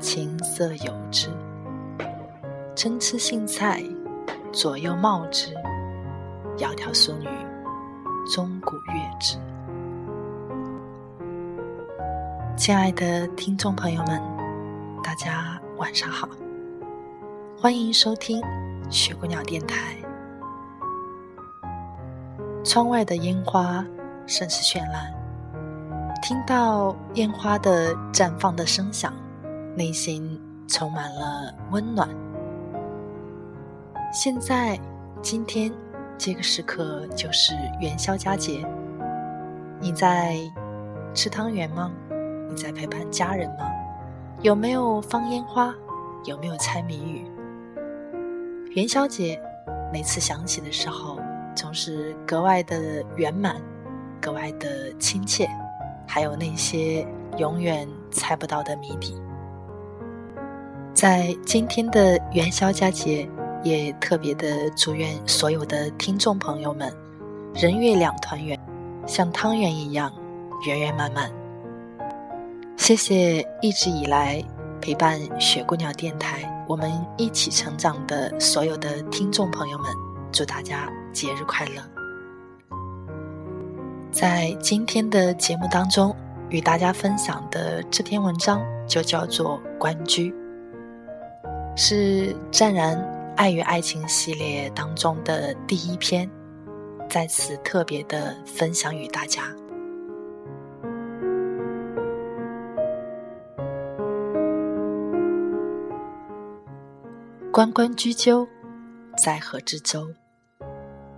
琴瑟友之，参差荇菜，左右芼之。窈窕淑女，钟鼓乐之。亲爱的听众朋友们，大家晚上好，欢迎收听雪姑娘电台。窗外的烟花甚是绚烂，听到烟花的绽放的声响。内心充满了温暖。现在，今天这个时刻就是元宵佳节。你在吃汤圆吗？你在陪伴家人吗？有没有放烟花？有没有猜谜语？元宵节每次想起的时候，总是格外的圆满，格外的亲切，还有那些永远猜不到的谜底。在今天的元宵佳节，也特别的祝愿所有的听众朋友们，人月两团圆，像汤圆一样圆圆满满。谢谢一直以来陪伴雪姑娘电台，我们一起成长的所有的听众朋友们，祝大家节日快乐。在今天的节目当中，与大家分享的这篇文章就叫做《关雎》。是湛然爱与爱情系列当中的第一篇，在此特别的分享与大家。关关雎鸠，在河之洲。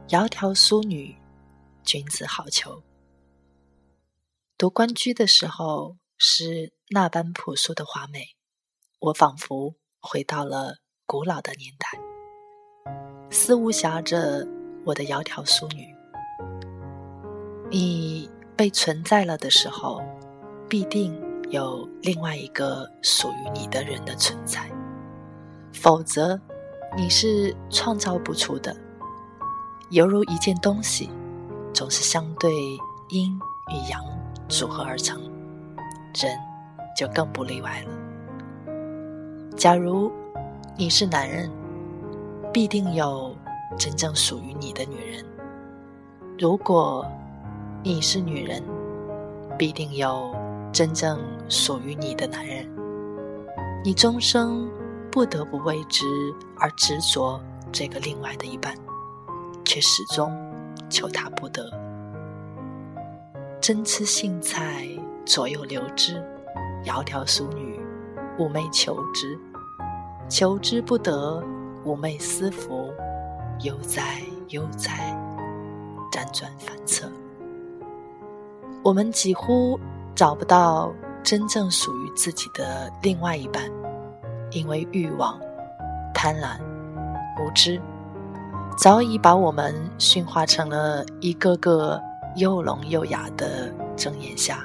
窈窕淑女，君子好逑。读《关雎》的时候，是那般朴素的华美，我仿佛。回到了古老的年代，思无暇着我的窈窕淑女。你被存在了的时候，必定有另外一个属于你的人的存在，否则你是创造不出的。犹如一件东西，总是相对阴与阳组合而成，人就更不例外了。假如你是男人，必定有真正属于你的女人；如果你是女人，必定有真正属于你的男人。你终生不得不为之而执着这个另外的一半，却始终求他不得。争吃荇菜，左右流之；窈窕淑女，寤寐求之。求之不得，寤寐思服，悠哉悠哉，辗转反侧。我们几乎找不到真正属于自己的另外一半，因为欲望、贪婪、无知，早已把我们驯化成了一个个又聋又哑的睁眼瞎。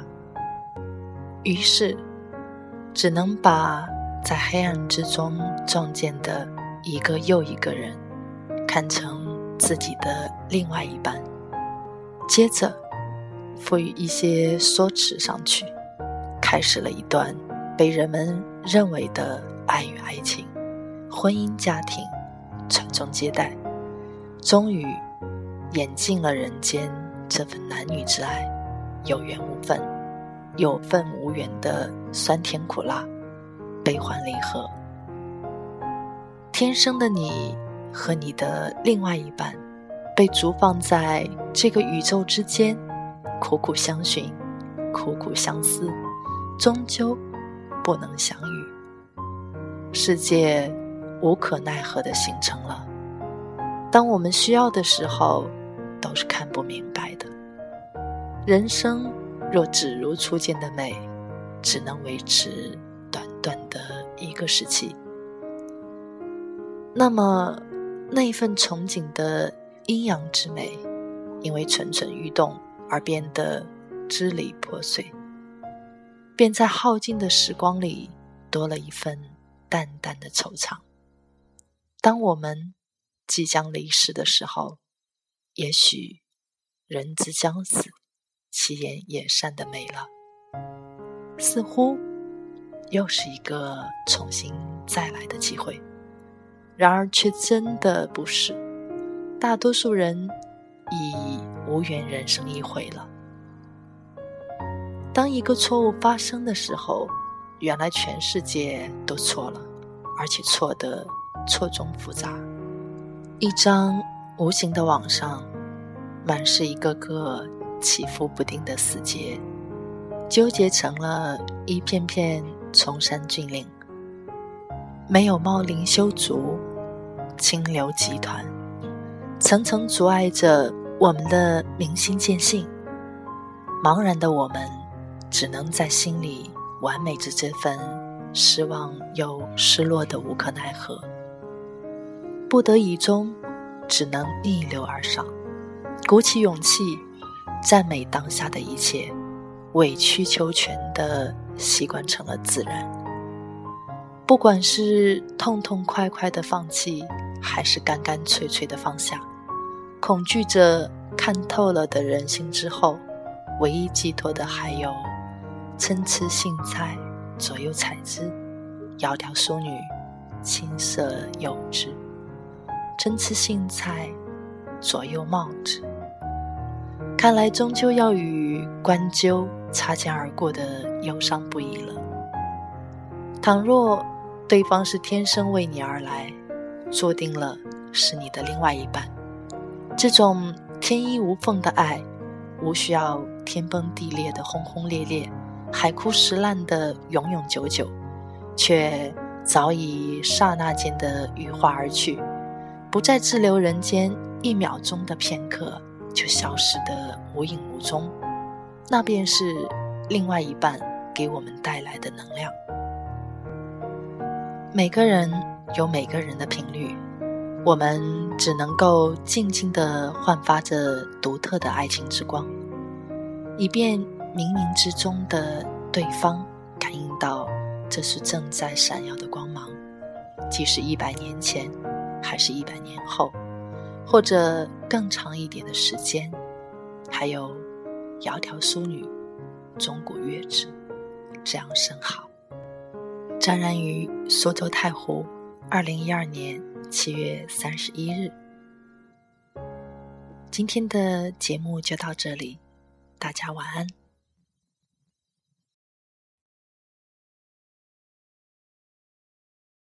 于是，只能把。在黑暗之中撞见的一个又一个人，看成自己的另外一半，接着赋予一些说辞上去，开始了一段被人们认为的爱与爱情、婚姻家庭、传宗接代，终于演尽了人间这份男女之爱，有缘无分，有份无缘的酸甜苦辣，悲欢离合。天生的你和你的另外一半，被逐放在这个宇宙之间，苦苦相寻，苦苦相思，终究不能相遇。世界无可奈何的形成了。当我们需要的时候，都是看不明白的。人生若只如初见的美，只能维持短短的一个时期。那么，那一份憧憬的阴阳之美，因为蠢蠢欲动而变得支离破碎，便在耗尽的时光里多了一份淡淡的惆怅。当我们即将离世的时候，也许人之将死，其言也善的美了，似乎又是一个重新再来的机会。然而，却真的不是。大多数人已无缘人生一回了。当一个错误发生的时候，原来全世界都错了，而且错的错综复杂。一张无形的网上，满是一个个起伏不定的死结，纠结成了一片片崇山峻岭。没有茂林修竹，清流集团，层层阻碍着我们的明心见性。茫然的我们，只能在心里完美着这份失望又失落的无可奈何。不得已中，只能逆流而上，鼓起勇气，赞美当下的一切，委曲求全的习惯成了自然。不管是痛痛快快的放弃，还是干干脆脆的放下，恐惧着看透了的人心之后，唯一寄托的还有参差荇菜，左右采之；窈窕淑女，青涩幼稚。参差荇菜，左右芼之。看来终究要与关鸠擦肩而过的忧伤不已了。倘若。对方是天生为你而来，注定了是你的另外一半。这种天衣无缝的爱，无需要天崩地裂的轰轰烈烈，海枯石烂的永永久久，却早已刹那间的羽化而去，不再滞留人间一秒钟的片刻，就消失的无影无踪。那便是另外一半给我们带来的能量。每个人有每个人的频率，我们只能够静静地焕发着独特的爱情之光，以便冥冥之中的对方感应到这是正在闪耀的光芒，即使一百年前，还是一百年后，或者更长一点的时间，还有窈窕淑女，钟鼓乐之，这样甚好。张然于苏州太湖，二零一二年七月三十一日。今天的节目就到这里，大家晚安。